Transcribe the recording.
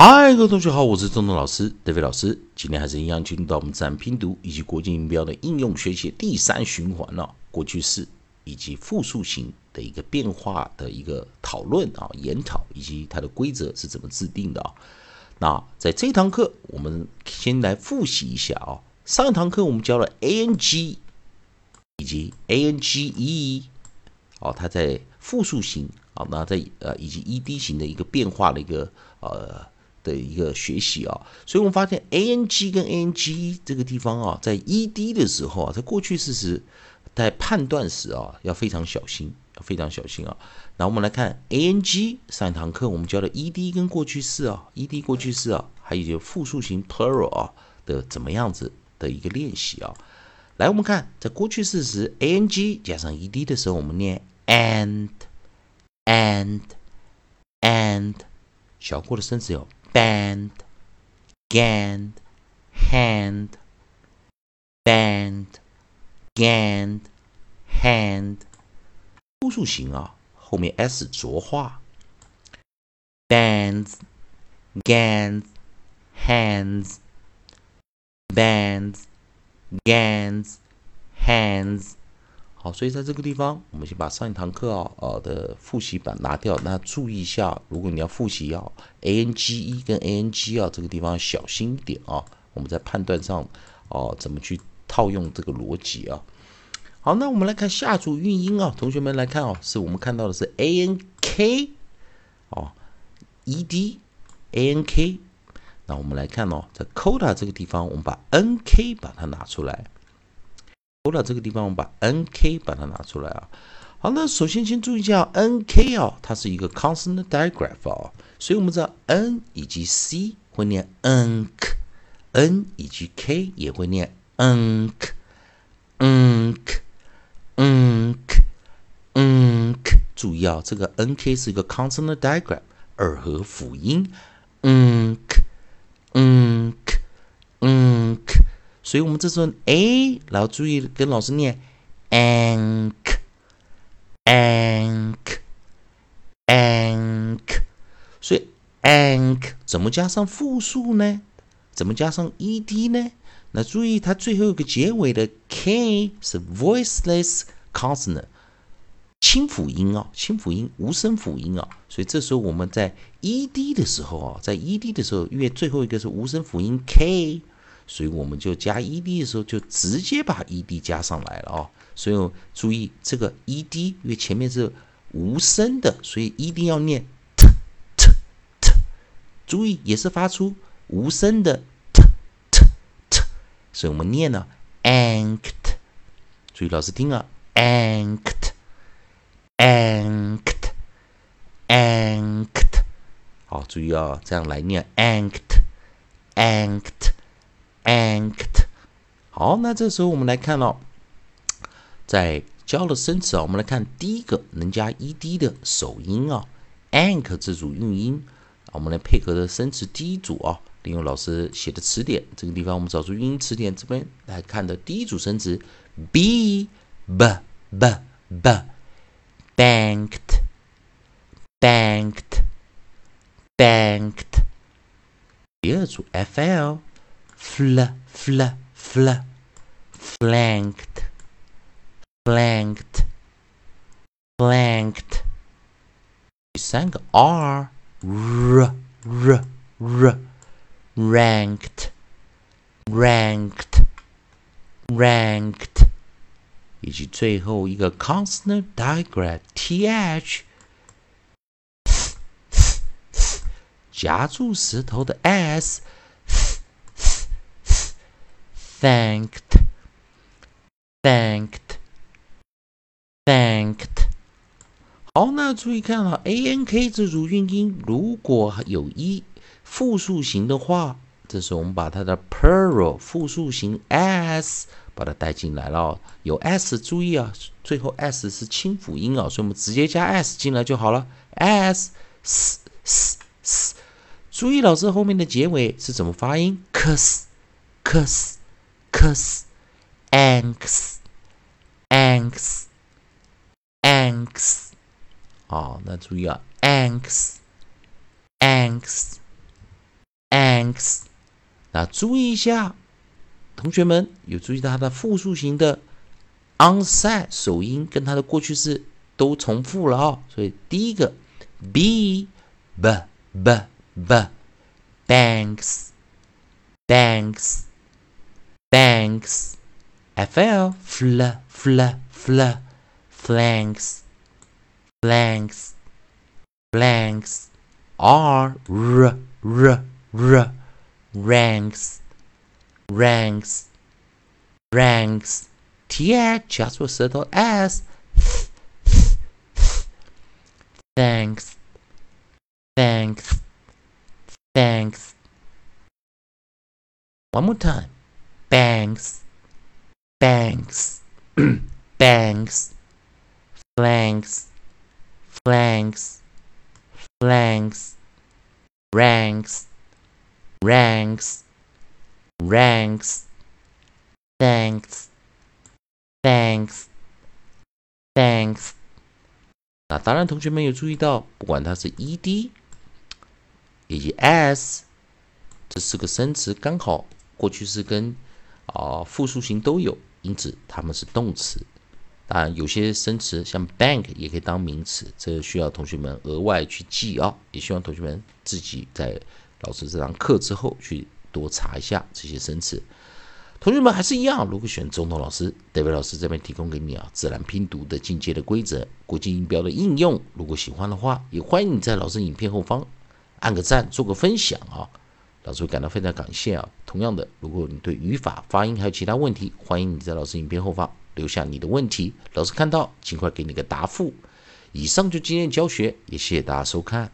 嗨，各位同学好，我是中东老师德飞老师。今天还是一样进入到我们自然拼读以及国际音标的应用学习第三循环了，过去式以及复数型的一个变化的一个讨论啊，研讨以及它的规则是怎么制定的啊。那在这堂课，我们先来复习一下啊。上一堂课我们教了 a n g 以及 a n g e，哦，它在复数型啊，那在呃以及 e d 型的一个变化的一个呃。的一个学习啊，所以我们发现 a n g 跟 a n g 这个地方啊，在 e d 的时候啊，在过去式时，在判断时啊，要非常小心，要非常小心啊。那我们来看 a n g 上一堂课我们教的 e d 跟过去式啊，e d 过去式啊，还有就复数型 plural 啊的怎么样子的一个练习啊。来，我们看在过去式时 a n g 加上 e d 的时候，我们念 and and and 小过的生词有。band, gand, hand, band, gand, hand，复数型啊，后面 s 浊化，bands, gands, hands, bands, gands, hands。 好，所以在这个地方，我们先把上一堂课啊呃的复习版拿掉。那注意一下，如果你要复习要 a n g e 跟 a n g 啊，这个地方小心一点啊。我们在判断上哦，怎么去套用这个逻辑啊？好，那我们来看下组韵音啊，同学们来看哦，是我们看到的是 a n k 哦，e d a n k。那我们来看哦，在 coda 这个地方，我们把 n k 把它拿出来。除了这个地方，我们把 n k 把它拿出来啊。好，那首先先注意一下 n k 啊，它是一个 consonant digraph 啊，所以我们知道 n 以及 c 会念 n k，n 以及 k 也会念 n k，n k，n k，n k。注意啊，这个 n k 是一个 consonant digraph，耳和辅音 n k，n k，n k。所以我们这时候 a，然后注意跟老师念 ank，ank，ank。所以 ank 怎么加上复数呢？怎么加上 ed 呢？那注意它最后一个结尾的 k 是 voiceless consonant，清辅音啊，清辅音，无声辅音啊。所以这时候我们在 ed 的时候啊，在 ed 的时候，因为最后一个是无声辅音 k。所以我们就加 ed 的时候，就直接把 ed 加上来了哦。所以注意这个 ed，因为前面是无声的，所以一定要念 t t t。注意也是发出无声的 t t t。所以我们念呢 anked。注意老师听啊，anked，anked，anked。好，注意啊，这样来念 anked，anked。anked，好，那这时候我们来看哦，在教了生词啊，我们来看第一个能加 ed 的首音啊，ank 这组韵音，我们来配合的生词第一组啊，利用老师写的词典，这个地方我们找出韵音词典这边来看的第一组生词，b b b b，banked，banked，banked，第二组 fl。fl fl fl flanked flanked flanked 第三个 r r r r ranked ranked ranked 以及最后一个 consonant digraph th 夹住舌头的 s thanked, thanked, thanked。好，那注意看啊，a n k 这组韵音如果有一复数型的话，这时候我们把它的 plural 复数型 s 把它带进来了。有 s，注意啊，最后 s 是清辅音啊，所以我们直接加 s 进来就好了。s s s s，注意老师后面的结尾是怎么发音？cus cus。cus, anx, anx, anx，哦，那注意啊，anx, anx, thanks。那注意一下，同学们有注意到它的复数型的 onset 首音跟它的过去式都重复了啊、所以第一个 b b b b banks banks Thanks. FL fl fl fl. Flanks. Flanks. Flanks. R r r r. Ranks. Ranks. Ranks. T just with little s. Thanks. Thanks. Thanks. One more time banks banks banks flanks flanks flanks ranks ranks ranks thanks thanks thanks 那当然，同学们有注意到，不管它是 ed 以及 s 这四个生词，刚好过去式跟 啊复数型都有，因此它们是动词。当然，有些生词像 bank 也可以当名词，这需要同学们额外去记啊。也希望同学们自己在老师这堂课之后去多查一下这些生词。同学们还是一样，如果选总统老师，David 老师这边提供给你啊，自然拼读的进阶的规则，国际音标的应用。如果喜欢的话，也欢迎你在老师影片后方按个赞，做个分享啊，老师感到非常感谢啊。同样的，如果你对语法、发音还有其他问题，欢迎你在老师影片后方留下你的问题，老师看到尽快给你个答复。以上就今天的教学，也谢谢大家收看。